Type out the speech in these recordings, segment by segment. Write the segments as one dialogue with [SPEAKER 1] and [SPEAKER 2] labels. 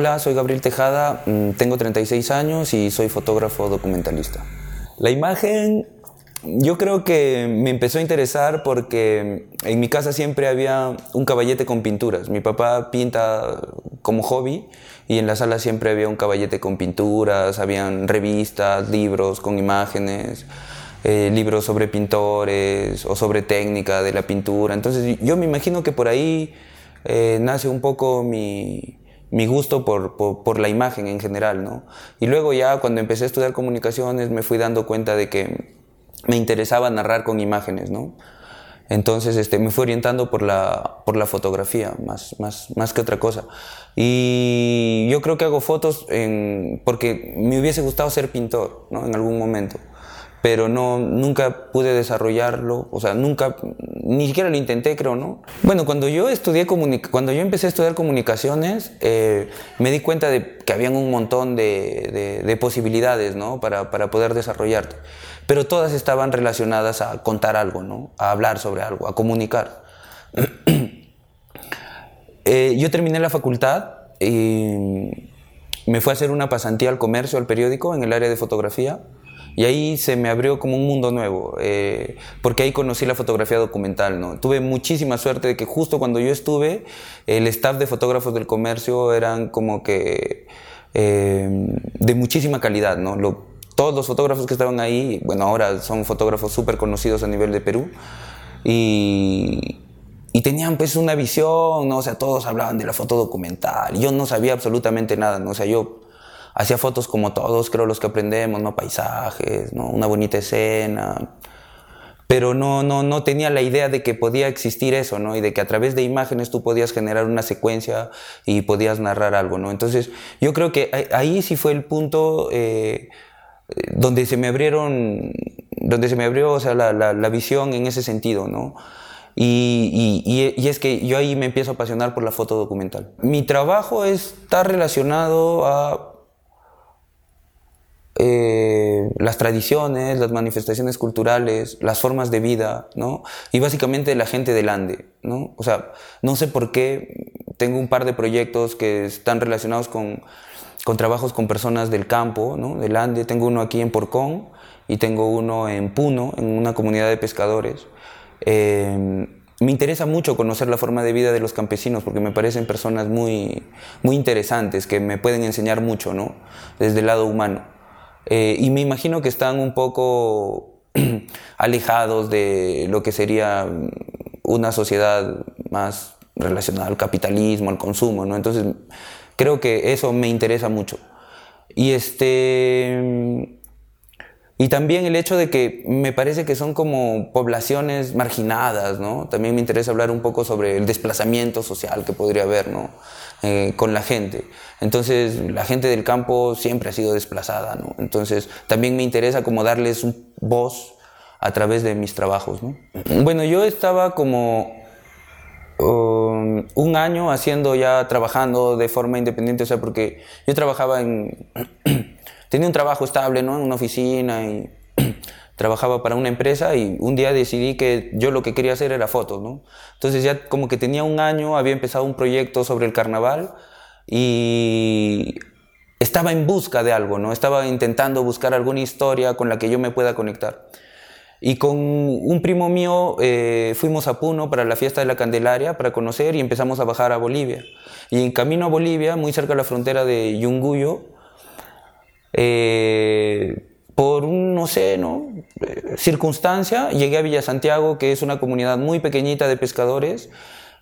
[SPEAKER 1] Hola, soy Gabriel Tejada, mm, tengo 36 años y soy fotógrafo documentalista. La imagen yo creo que me empezó a interesar porque en mi casa siempre había un caballete con pinturas. Mi papá pinta como hobby y en la sala siempre había un caballete con pinturas, habían revistas, libros con imágenes, eh, libros sobre pintores o sobre técnica de la pintura. Entonces yo me imagino que por ahí eh, nace un poco mi, mi gusto por, por, la imagen en general, ¿no? Y luego ya cuando empecé a estudiar comunicaciones me fui dando cuenta de que me interesaba narrar con imágenes, ¿no? Entonces este, me fui orientando por la, por la fotografía, más, más, más que otra cosa. Y yo creo que hago fotos porque me hubiese gustado ser pintor, ¿no? En algún momento. Pero no, nunca pude desarrollarlo, o sea, nunca, ni siquiera lo intenté, creo, ¿no? Bueno, cuando yo estudié cuando yo empecé a estudiar comunicaciones, eh, me di cuenta de que habían un montón de, de, de posibilidades, ¿no? Para, para poder desarrollarte pero todas estaban relacionadas a contar algo, ¿no? a hablar sobre algo, a comunicar. eh, yo terminé la facultad y me fui a hacer una pasantía al comercio, al periódico, en el área de fotografía. Y ahí se me abrió como un mundo nuevo, eh, porque ahí conocí la fotografía documental. ¿no? Tuve muchísima suerte de que justo cuando yo estuve, el staff de fotógrafos del comercio eran como que eh, de muchísima calidad. ¿no? Todos los fotógrafos que estaban ahí, bueno, ahora son fotógrafos súper conocidos a nivel de Perú, y, y, tenían pues una visión, ¿no? O sea, todos hablaban de la foto documental, yo no sabía absolutamente nada, ¿no? O sea, yo hacía fotos como todos, creo, los que aprendemos, ¿no? Paisajes, ¿no? Una bonita escena, pero no, no, no tenía la idea de que podía existir eso, ¿no? Y de que a través de imágenes tú podías generar una secuencia y podías narrar algo, ¿no? Entonces, yo creo que ahí sí fue el punto... Eh, donde se me abrieron, donde se me abrió o sea, la, la, la visión en ese sentido, ¿no? Y, y, y, es que yo ahí me empiezo a apasionar por la foto documental. Mi trabajo está relacionado a eh, las tradiciones, las manifestaciones culturales, las formas de vida, ¿no? Y básicamente la gente del Ande, ¿no? O sea, no sé por qué tengo un par de proyectos que están relacionados con con trabajos con personas del campo, ¿no? del Ande. Tengo uno aquí en Porcón y tengo uno en Puno, en una comunidad de pescadores. Eh, me interesa mucho conocer la forma de vida de los campesinos porque me parecen personas muy, muy interesantes que me pueden enseñar mucho, ¿no? Desde el lado humano. Eh, y me imagino que están un poco alejados de lo que sería una sociedad más relacionada al capitalismo, al consumo, ¿no? Entonces Creo que eso me interesa mucho. Y este. Y también el hecho de que me parece que son como poblaciones marginadas, ¿no? También me interesa hablar un poco sobre el desplazamiento social que podría haber, ¿no? Eh, con la gente. Entonces, la gente del campo siempre ha sido desplazada, ¿no? Entonces, también me interesa como darles voz a través de mis trabajos, ¿no? Bueno, yo estaba como Um, un año haciendo ya, trabajando de forma independiente, o sea, porque yo trabajaba en, tenía un trabajo estable, ¿no? En una oficina y trabajaba para una empresa y un día decidí que yo lo que quería hacer era fotos, ¿no? Entonces ya como que tenía un año, había empezado un proyecto sobre el carnaval y estaba en busca de algo, ¿no? Estaba intentando buscar alguna historia con la que yo me pueda conectar. Y con un primo mío eh, fuimos a Puno para la fiesta de la Candelaria para conocer y empezamos a bajar a Bolivia. Y en camino a Bolivia, muy cerca de la frontera de Yunguyo, eh, por un, no sé, ¿no? Eh, circunstancia, llegué a Villa Santiago, que es una comunidad muy pequeñita de pescadores,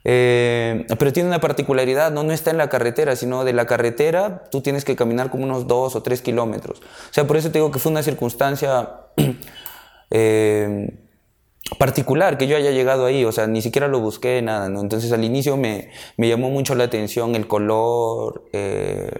[SPEAKER 1] pero tiene una particularidad, ¿no? no está en la carretera, sino de la carretera tú tienes que caminar como unos dos o tres kilómetros. O sea, por eso te digo que fue una circunstancia eh, particular que yo haya llegado ahí, o sea, ni siquiera lo busqué, nada, ¿no? Entonces al inicio me, me llamó mucho la atención el color, eh,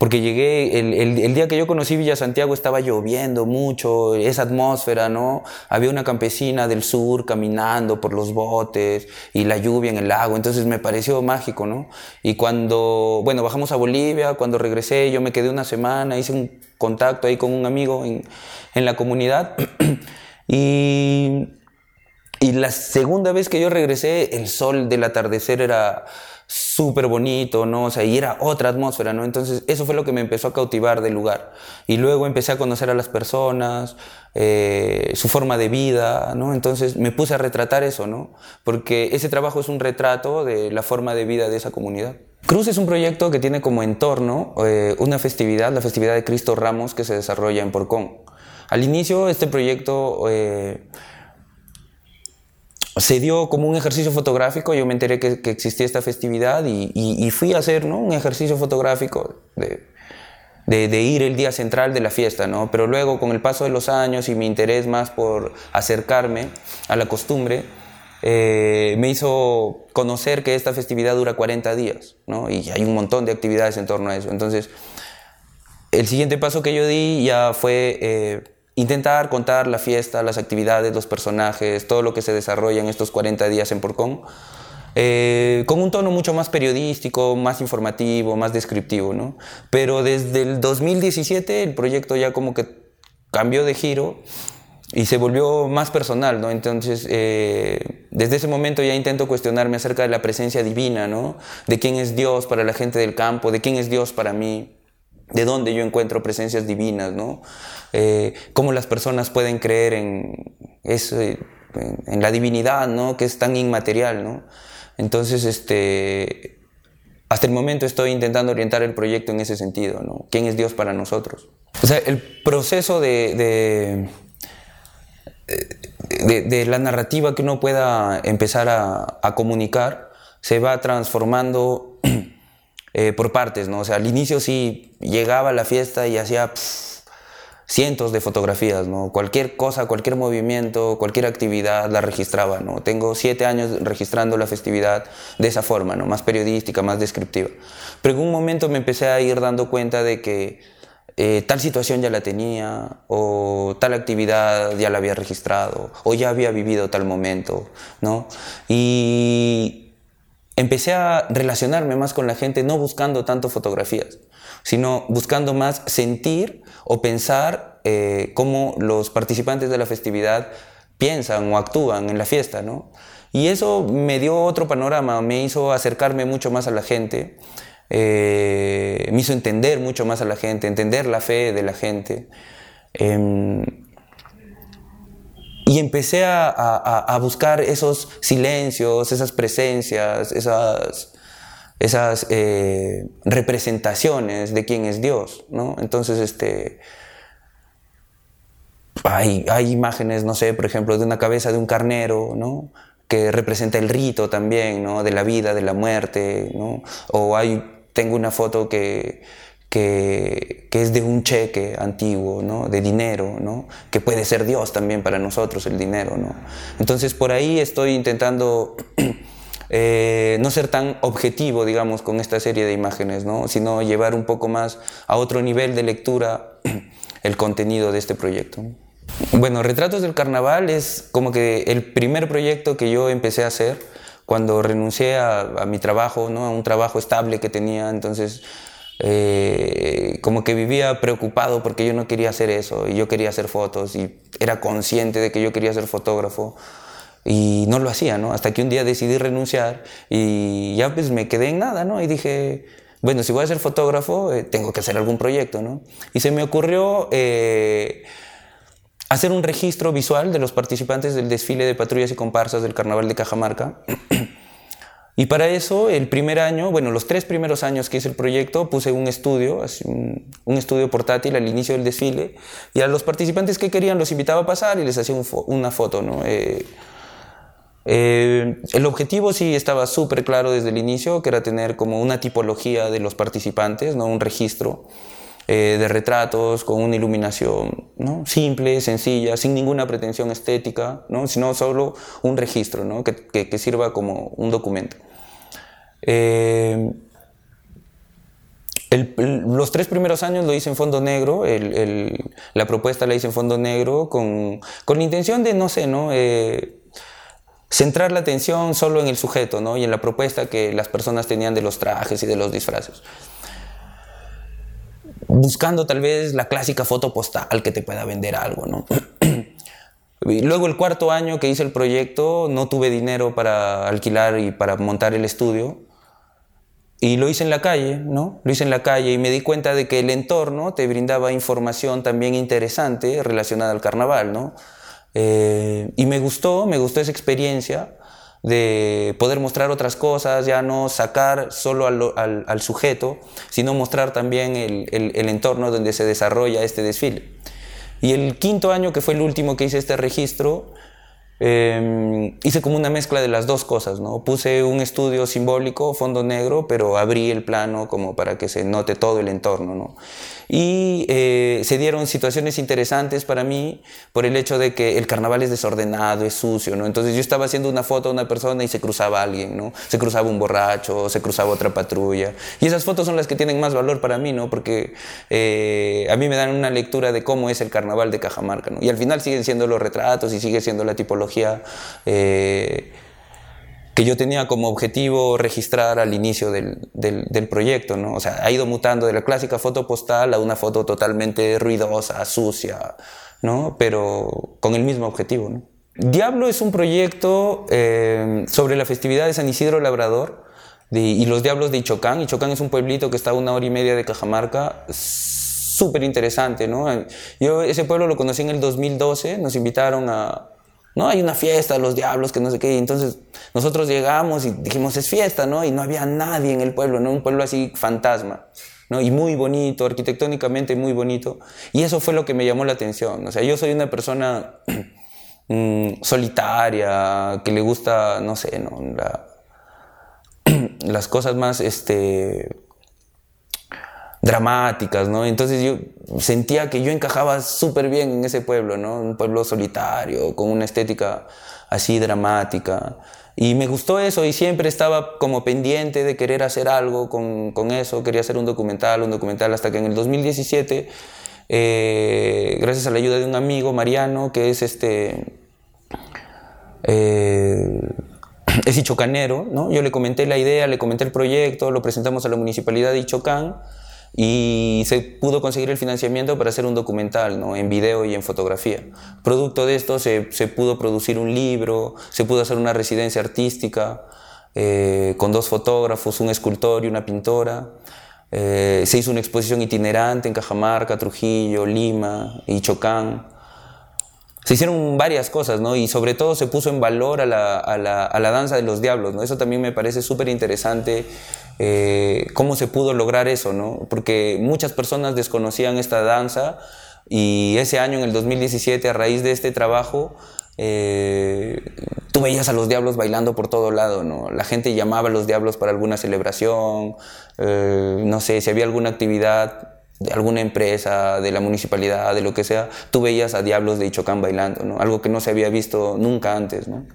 [SPEAKER 1] porque llegué, el, el, el, día que yo conocí Villa Santiago estaba lloviendo mucho, esa atmósfera, ¿no? Había una campesina del sur caminando por los botes y la lluvia en el lago, entonces me pareció mágico, ¿no? Y cuando, bueno, bajamos a Bolivia, cuando regresé, yo me quedé una semana, hice un contacto ahí con un amigo en, en la comunidad y, y la segunda vez que yo regresé, el sol del atardecer era súper bonito, ¿no? O sea, y era otra atmósfera, ¿no? Entonces, eso fue lo que me empezó a cautivar del lugar. Y luego empecé a conocer a las personas, eh, su forma de vida, ¿no? Entonces, me puse a retratar eso, ¿no? Porque ese trabajo es un retrato de la forma de vida de esa comunidad. Cruz es un proyecto que tiene como entorno eh, una festividad, la festividad de Cristo Ramos, que se desarrolla en Porcón. Al inicio, este proyecto... Eh, se dio como un ejercicio fotográfico, yo me enteré que, existía esta festividad y, fui a hacer ¿no? un ejercicio fotográfico de, ir el día central de la fiesta, ¿no? pero luego con el paso de los años y mi interés más por acercarme a la costumbre, eh, me hizo conocer que esta festividad dura 40 días ¿no? y hay un montón de actividades en torno a eso. Entonces, el siguiente paso que yo di ya fue... Eh, intentar contar la fiesta, las actividades, los personajes, todo lo que se desarrolla en estos 40 días en Porcón, eh, con un tono mucho más periodístico, más informativo, más descriptivo, ¿no? Pero desde el 2017 el proyecto ya como que cambió de giro y se volvió más personal, ¿no? Entonces, eh, desde ese momento ya intento cuestionarme acerca de la presencia divina, ¿no? De quién es Dios para la gente del campo, de quién es Dios para mí, de dónde yo encuentro presencias divinas, ¿no? Eh, cómo las personas pueden creer en, en, la divinidad, ¿no? Que es tan inmaterial, ¿no? Entonces, este, hasta el momento estoy intentando orientar el proyecto en ese sentido, ¿no? ¿Quién es Dios para nosotros? O sea, el proceso de, de, de, la narrativa que uno pueda empezar a, a comunicar se va transformando eh, por partes, ¿no? O sea, al inicio sí llegaba a la fiesta y hacía cientos de fotografías, ¿no? Cualquier cosa, cualquier movimiento, cualquier actividad la registraba, ¿no? Tengo siete años registrando la festividad de esa forma, ¿no? Más periodística, más descriptiva. Pero en un momento me empecé a ir dando cuenta de que eh, tal situación ya la tenía, o tal actividad ya la había registrado, o ya había vivido tal momento, ¿no? Y empecé a relacionarme más con la gente, no buscando tanto fotografías, sino buscando más sentir o pensar eh, cómo los participantes de la festividad piensan o actúan en la fiesta, ¿no? Y eso me dio otro panorama, me hizo acercarme mucho más a la gente, eh, me hizo entender mucho más a la gente, entender la fe de la gente. Em, y empecé a, buscar esos silencios, esas presencias, esas, esas eh, representaciones de quién es Dios, ¿no? Entonces, este, hay, hay, imágenes, no sé, por ejemplo, de una cabeza de un carnero, ¿no? Que representa el rito también, ¿no? De la vida, de la muerte, ¿no? O hay, tengo una foto que, que, es de un cheque antiguo, ¿no? de dinero, ¿no? que puede ser Dios también para nosotros el dinero. ¿no? Entonces por ahí estoy intentando eh, no ser tan objetivo, digamos, con esta serie de imágenes, ¿no? sino llevar un poco más a otro nivel de lectura el contenido de este proyecto. Bueno, Retratos del Carnaval es como que el primer proyecto que yo empecé a hacer cuando renuncié a, a mi trabajo, ¿no? a un trabajo estable que tenía, entonces eh, como que vivía preocupado porque yo no quería hacer eso y yo quería hacer fotos y era consciente de que yo quería ser fotógrafo y no lo hacía, ¿no? Hasta que un día decidí renunciar y ya pues me quedé en nada, ¿no? Y dije, bueno, si voy a ser fotógrafo, eh, tengo que hacer algún proyecto, ¿no? Y se me ocurrió eh, hacer un registro visual de los participantes del desfile de patrullas y comparsas del Carnaval de Cajamarca. Y para eso, el primer año, bueno, los tres primeros años que hice el proyecto, puse un estudio, un, estudio portátil al inicio del desfile, y a los participantes que querían los invitaba a pasar y les hacía una foto, ¿no? Eh, eh, el objetivo sí estaba súper claro desde el inicio, que era tener como una tipología de los participantes, ¿no? Un registro eh, de retratos con una iluminación simple, sencilla, sin ninguna pretensión estética, ¿no? sino solo un registro ¿no? que, que, que sirva como un documento. Eh, los tres primeros años lo hice en fondo negro, la propuesta la hice en fondo negro con, con la intención de, no sé, ¿no? Eh, centrar la atención solo en el sujeto ¿no? y en la propuesta que las personas tenían de los trajes y de los disfraces. Buscando tal vez la clásica foto postal que te pueda vender algo. ¿no? Luego el cuarto año que hice el proyecto no tuve dinero para alquilar y para montar el estudio y lo hice en la calle, ¿no? Lo hice en la calle y me di cuenta de que el entorno te brindaba información también interesante relacionada al carnaval, ¿no? Eh, y me gustó, me gustó esa experiencia de poder mostrar otras cosas, ya no sacar solo al, sujeto, sino mostrar también el, el, entorno donde se desarrolla este desfile. Y el quinto año, que fue el último que hice este registro, Em, hice como una mezcla de las dos cosas, ¿no? Puse un estudio simbólico, fondo negro, pero abrí el plano como para que se note todo el entorno, ¿no? Y eh, se dieron situaciones interesantes para mí por el hecho de que el carnaval es desordenado, es sucio, ¿no? Entonces yo estaba haciendo una foto a una persona y se cruzaba alguien, ¿no? Se cruzaba un borracho, se cruzaba otra patrulla. Y esas fotos son las que tienen más valor para mí, ¿no? Porque eh, a mí me dan una lectura de cómo es el carnaval de Cajamarca, ¿no? Y al final siguen siendo los retratos y sigue siendo la tipología. Eh, que yo tenía como objetivo registrar al inicio del, del, proyecto, ¿no? O sea, ha ido mutando de la clásica foto postal a una foto totalmente ruidosa, sucia, ¿no? Pero con el mismo objetivo, ¿no? Diablo es un proyecto eh, sobre la festividad de San Isidro Labrador y los Diablos de Ichocán. Ichocán es un pueblito que está a una hora y media de Cajamarca, súper interesante, ¿no? Yo ese pueblo lo conocí en el 2012, nos invitaron a, ¿no? Hay una fiesta, los diablos, que no sé qué. Y entonces nosotros llegamos y dijimos, es fiesta, ¿no? Y no había nadie en el pueblo, ¿no? Un pueblo así fantasma, ¿no? Y muy bonito, arquitectónicamente muy bonito. Y eso fue lo que me llamó la atención. O sea, yo soy una persona mm, solitaria, que le gusta, no sé, ¿no? las cosas más, este dramáticas, ¿no? Entonces yo sentía que yo encajaba súper bien en ese pueblo, ¿no? Un pueblo solitario, con una estética así dramática. Y me gustó eso y siempre estaba como pendiente de querer hacer algo con, con eso, quería hacer un documental, un documental, hasta que en el 2017, eh, gracias a la ayuda de un amigo, Mariano, que es este... Eh, es ichocanero, ¿no? Yo le comenté la idea, le comenté el proyecto, lo presentamos a la municipalidad de Ichocán y se pudo conseguir el financiamiento para hacer un documental ¿no? en video y en fotografía. Producto de esto se, se pudo producir un libro, se pudo hacer una residencia artística eh, con dos fotógrafos, un escultor y una pintora. Eh, se hizo una exposición itinerante en Cajamarca, Trujillo, Lima y Chocán. Se hicieron varias cosas, ¿no? Y sobre todo se puso en valor a la, a la, a la danza de los diablos, ¿no? Eso también me parece súper interesante eh, cómo se pudo lograr eso, ¿no? Porque muchas personas desconocían esta danza y ese año, en el 2017, a raíz de este trabajo, eh, tú veías a los diablos bailando por todo lado, ¿no? La gente llamaba a los diablos para alguna celebración, eh, no sé, si había alguna actividad de alguna empresa, de la municipalidad, de lo que sea, tú veías a diablos de Ichocán bailando, ¿no? Algo que no se había visto nunca antes, ¿no?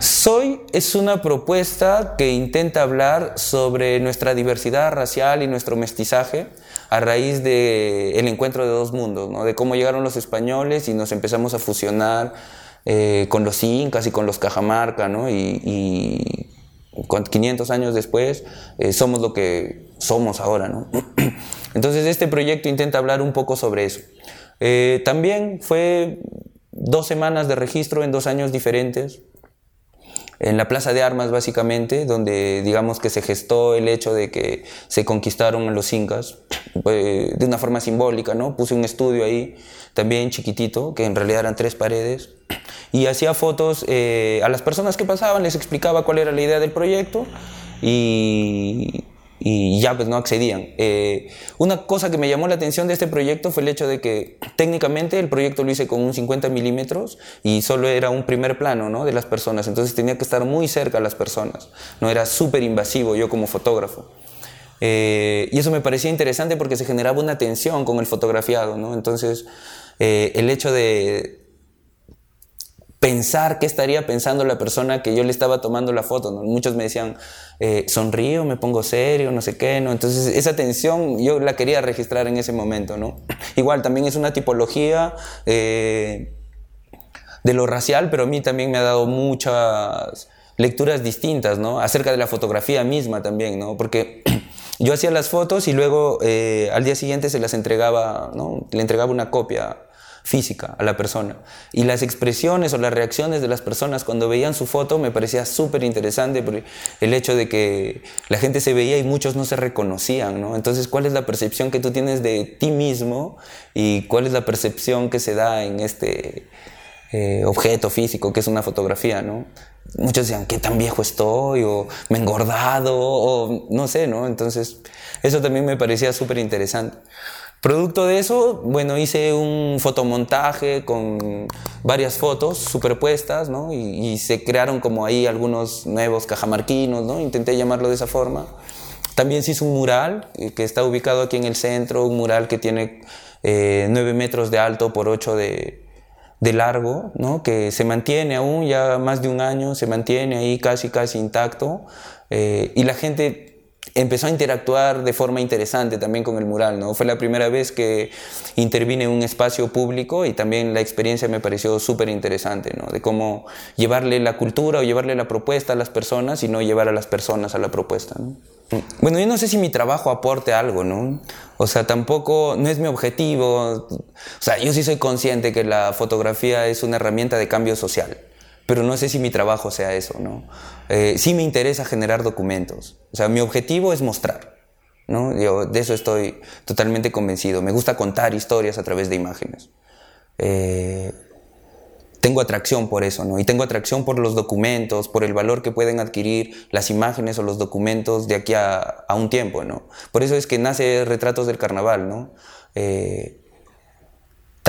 [SPEAKER 1] Soy es una propuesta que intenta hablar sobre nuestra diversidad racial y nuestro mestizaje a raíz del el encuentro de dos mundos, ¿no? de cómo llegaron los españoles y nos empezamos a fusionar eh, con los incas y con los cajamarca, ¿no? y, y 500 años después eh, somos lo que somos ahora. ¿no? Entonces este proyecto intenta hablar un poco sobre eso. Eh, también fue dos semanas de registro en dos años diferentes en la Plaza de Armas básicamente, donde digamos que se gestó el hecho de que se conquistaron los incas eh, de una forma simbólica, ¿no? Puse un estudio ahí también chiquitito, que en realidad eran tres paredes, y hacía fotos eh, a las personas que pasaban, les explicaba cuál era la idea del proyecto y y ya pues no accedían. Eh, una cosa que me llamó la atención de este proyecto fue el hecho de que técnicamente el proyecto lo hice con un 50 milímetros y solo era un primer plano ¿no? de las personas, entonces tenía que estar muy cerca a las personas, no era súper invasivo yo como fotógrafo. Eh, y eso me parecía interesante porque se generaba una tensión con el fotografiado, ¿no? entonces eh, el hecho de, pensar qué estaría pensando la persona que yo le estaba tomando la foto. Muchos me decían, eh, sonrío, me pongo serio, no sé qué, ¿no? Entonces esa tensión yo la quería registrar en ese momento, ¿no? Igual también es una tipología eh, de lo racial, pero a mí también me ha dado muchas lecturas distintas, ¿no? Acerca de la fotografía misma también, ¿no? Porque yo hacía las fotos y luego eh, al día siguiente se las entregaba, ¿no? Le entregaba una copia física a la persona. Y las expresiones o las reacciones de las personas cuando veían su foto me parecía súper interesante por el hecho de que la gente se veía y muchos no se reconocían, ¿no? Entonces, ¿cuál es la percepción que tú tienes de ti mismo y cuál es la percepción que se da en este eh, objeto físico que es una fotografía, ¿no? Muchos decían, ¿qué tan viejo estoy? O me he engordado, o no sé, ¿no? Entonces, eso también me parecía súper interesante. Producto de eso, bueno, hice un fotomontaje con varias fotos superpuestas, ¿no? Y, se crearon como ahí algunos nuevos cajamarquinos, ¿no? Intenté llamarlo de esa forma. También se hizo un mural eh, que está ubicado aquí en el centro, un mural que tiene eh, 9 metros de alto por 8 de, largo, ¿no? que se mantiene aún ya más de un año, se mantiene ahí casi casi intacto eh, y la gente empezó a interactuar de forma interesante también con el mural, ¿no? Fue la primera vez que intervine en un espacio público y también la experiencia me pareció súper interesante, ¿no? De cómo llevarle la cultura o llevarle la propuesta a las personas y no llevar a las personas a la propuesta, ¿no? Bueno, yo no sé si mi trabajo aporte algo, ¿no? O sea, tampoco, no es mi objetivo. O sea, yo sí soy consciente que la fotografía es una herramienta de cambio social, pero no sé si mi trabajo sea eso, ¿no? Eh, sí me interesa generar documentos. O sea, mi objetivo es mostrar, ¿no? De eso estoy totalmente convencido. Me gusta contar historias a través de imágenes. Eh, tengo atracción por eso, ¿no? Y tengo atracción por los documentos, por el valor que pueden adquirir las imágenes o los documentos de aquí a, un tiempo, ¿no? Por eso es que nace Retratos del Carnaval, ¿no? Eh,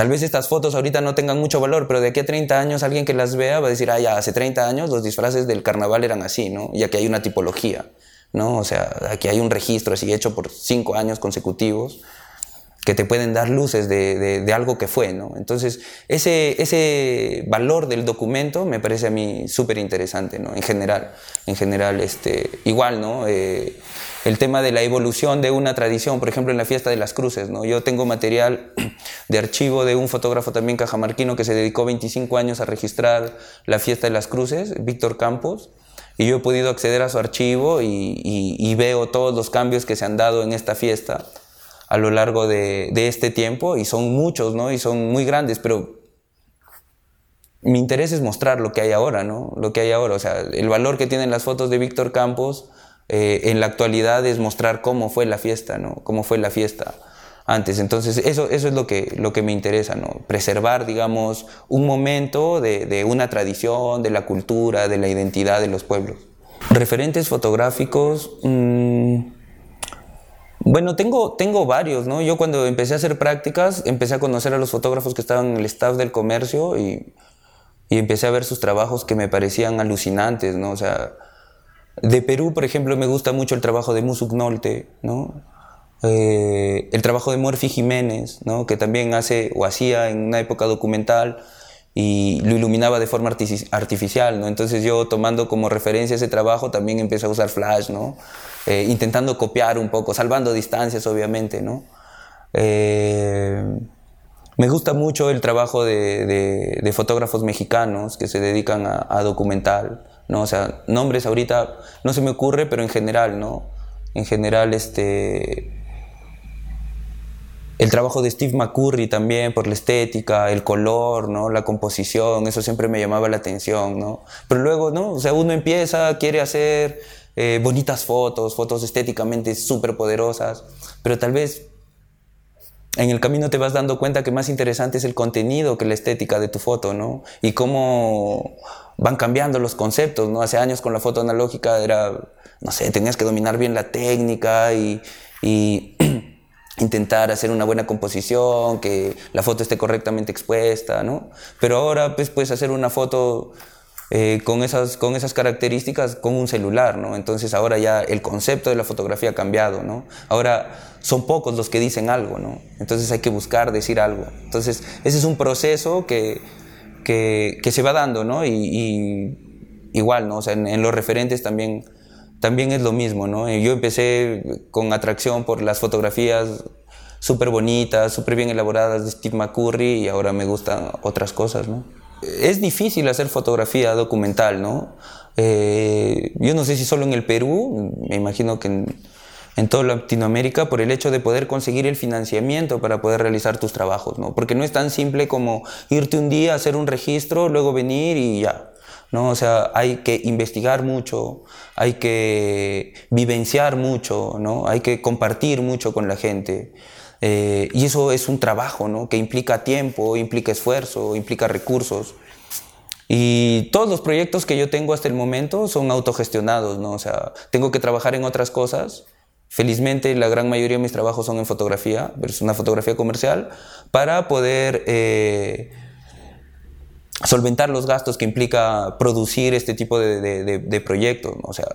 [SPEAKER 1] tal vez estas fotos ahorita no tengan mucho valor, pero de aquí a 30 años alguien que las vea va a decir, ah, ya, hace 30 años los disfraces del carnaval eran así, ¿no? Ya que hay una tipología, ¿no? O sea, aquí hay un registro así hecho por 5 años consecutivos que te pueden dar luces de, de, algo que fue, ¿no? Entonces, ese, ese valor del documento me parece a mí súper interesante, ¿no? En general, en general, este, igual, ¿no? Eh, el tema de la evolución de una tradición, por ejemplo, en la fiesta de las cruces, ¿no? Yo tengo material de archivo de un fotógrafo también cajamarquino que se dedicó 25 años a registrar la fiesta de las cruces, Víctor Campos, y yo he podido acceder a su archivo y, veo todos los cambios que se han dado en esta fiesta a lo largo de, este tiempo y son muchos, ¿no? Y son muy grandes, pero mi interés es mostrar lo que hay ahora, ¿no? Lo que hay ahora, o sea, el valor que tienen las fotos de Víctor Campos eh, en la actualidad es mostrar cómo fue la fiesta, ¿no? Cómo fue la fiesta antes. Entonces, eso, eso es lo que, lo que me interesa, ¿no? Preservar, digamos, un momento de, una tradición, de la cultura, de la identidad de los pueblos. Referentes fotográficos... Mmm, bueno, tengo, tengo varios, ¿no? Yo cuando empecé a hacer prácticas, empecé a conocer a los fotógrafos que estaban en el staff del comercio y, y empecé a ver sus trabajos que me parecían alucinantes, ¿no? O sea, de Perú, por ejemplo, me gusta mucho el trabajo de Musuk Nolte, ¿no? Eh, el trabajo de Murphy Jiménez, ¿no? Que también hace o hacía en una época documental y lo iluminaba de forma artificial, ¿no? Entonces yo tomando como referencia ese trabajo también empecé a usar flash, ¿no? Eh, intentando copiar un poco, salvando distancias obviamente, ¿no? Eh, me gusta mucho el trabajo de, fotógrafos mexicanos que se dedican a, documental, ¿no? O sea, nombres ahorita no se me ocurre, pero en general, ¿no? En general, este... El trabajo de Steve McCurry también por la estética, el color, ¿no? La composición, eso siempre me llamaba la atención, ¿no? Pero luego, ¿no? O sea, uno empieza, quiere hacer eh, bonitas fotos, fotos estéticamente súper poderosas, pero tal vez en el camino te vas dando cuenta que más interesante es el contenido que la estética de tu foto, ¿no? Y cómo van cambiando los conceptos, ¿no? Hace años con la foto analógica era, no sé, tenías que dominar bien la técnica y, y intentar hacer una buena composición, que la foto esté correctamente expuesta, ¿no? Pero ahora pues puedes hacer una foto eh, con, esas, con esas características con un celular, ¿no? Entonces ahora ya el concepto de la fotografía ha cambiado, ¿no? Ahora son pocos los que dicen algo, ¿no? Entonces hay que buscar decir algo. Entonces ese es un proceso que, que, se va dando, ¿no? Y, igual, ¿no? O sea, en, los referentes también, también es lo mismo, ¿no? Yo empecé con atracción por las fotografías súper bonitas, súper bien elaboradas de Steve McCurry y ahora me gustan otras cosas, ¿no? Es difícil hacer fotografía documental, ¿no? Eh, yo no sé si solo en el Perú, me imagino que en toda Latinoamérica por el hecho de poder conseguir el financiamiento para poder realizar tus trabajos, ¿no? Porque no es tan simple como irte un día, hacer un registro, luego venir y ya. ¿no? O sea, hay que investigar mucho, hay que vivenciar mucho, ¿no? Hay que compartir mucho con la gente. Eh, y eso es un trabajo, ¿no? Que implica tiempo, implica esfuerzo, implica recursos. Y todos los proyectos que yo tengo hasta el momento son autogestionados, ¿no? O sea, tengo que trabajar en otras cosas. Felizmente la gran mayoría de mis trabajos son en fotografía, pero es una fotografía comercial, para poder eh, solventar los gastos que implica producir este tipo de, proyectos. O sea,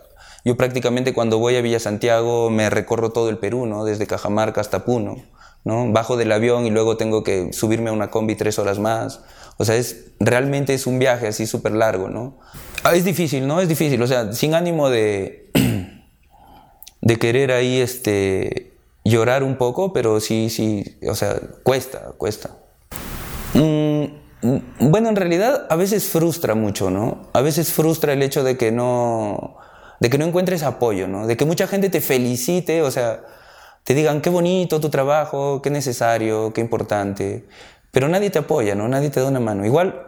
[SPEAKER 1] yo prácticamente cuando voy a Villa Santiago me recorro todo el Perú, ¿no? Desde Cajamarca hasta Puno. ¿No? Bajo del avión y luego tengo que subirme a una combi tres horas más. O sea, es, realmente es un viaje así súper largo, ¿no? Ah, es difícil, ¿no? Es difícil, o sea, sin ánimo de, de querer ahí este, llorar un poco, pero sí, sí, o sea, cuesta, cuesta. Mm, bueno, en realidad a veces frustra mucho, ¿no? A veces frustra el hecho de que no, de que no encuentres apoyo, ¿no? De que mucha gente te felicite, o sea, te digan qué bonito tu trabajo, qué necesario, qué importante, pero nadie te apoya, ¿no? Nadie te da una mano. Igual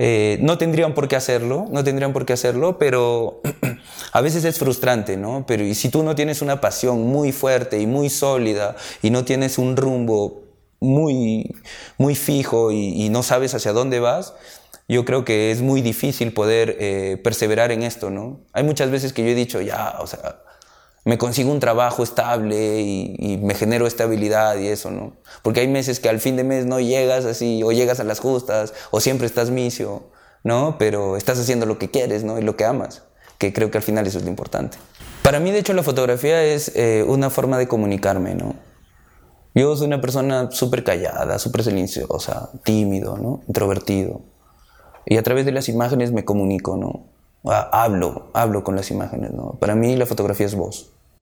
[SPEAKER 1] eh, no tendrían por qué hacerlo, no tendrían por qué hacerlo, pero a veces es frustrante, ¿no? Pero y si tú no tienes una pasión muy fuerte y muy sólida y no tienes un rumbo muy, muy fijo y, no sabes hacia dónde vas, yo creo que es muy difícil poder eh, perseverar en esto, ¿no? Hay muchas veces que yo he dicho, ya, o sea, me consigo un trabajo estable y, me genero estabilidad y eso, ¿no? Porque hay meses que al fin de mes no llegas así, o llegas a las justas, o siempre estás misio, ¿no? Pero estás haciendo lo que quieres, ¿no? Y lo que amas, que creo que al final eso es lo importante. Para mí, de hecho, la fotografía es eh, una forma de comunicarme, ¿no? Yo soy una persona súper callada, súper silenciosa, tímido, ¿no? Introvertido. Y a través de las imágenes me comunico, ¿no? Hablo, hablo con las imágenes, ¿no? Para mí la fotografía es voz.